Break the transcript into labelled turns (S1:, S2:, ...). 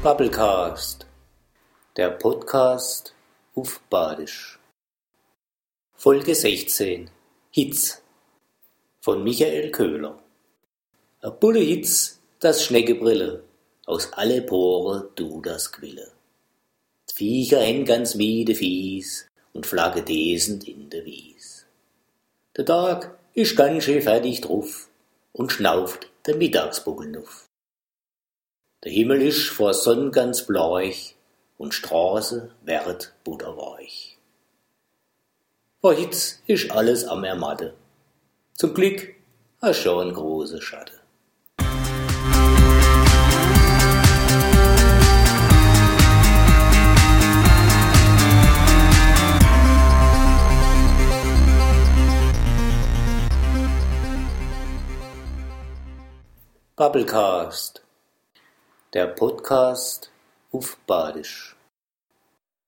S1: Bubblecast, der Podcast auf Badisch. Folge 16 Hitz von Michael Köhler. A Bulle Hitz, das Schneckebrille, aus alle Pore du das Quille. Viecher hen ganz miede fies und flagge desend in de Wies. Der Tag isch ganz schön fertig drauf und schnauft der Mittagsbuckel nuff. Der Himmel isch vor Sonn ganz bleich und Straße werd butterweich. Vor Hitz isch alles am Ermatte. Zum Glück a schon große Schatte. Bubblecast, der Podcast auf Badisch.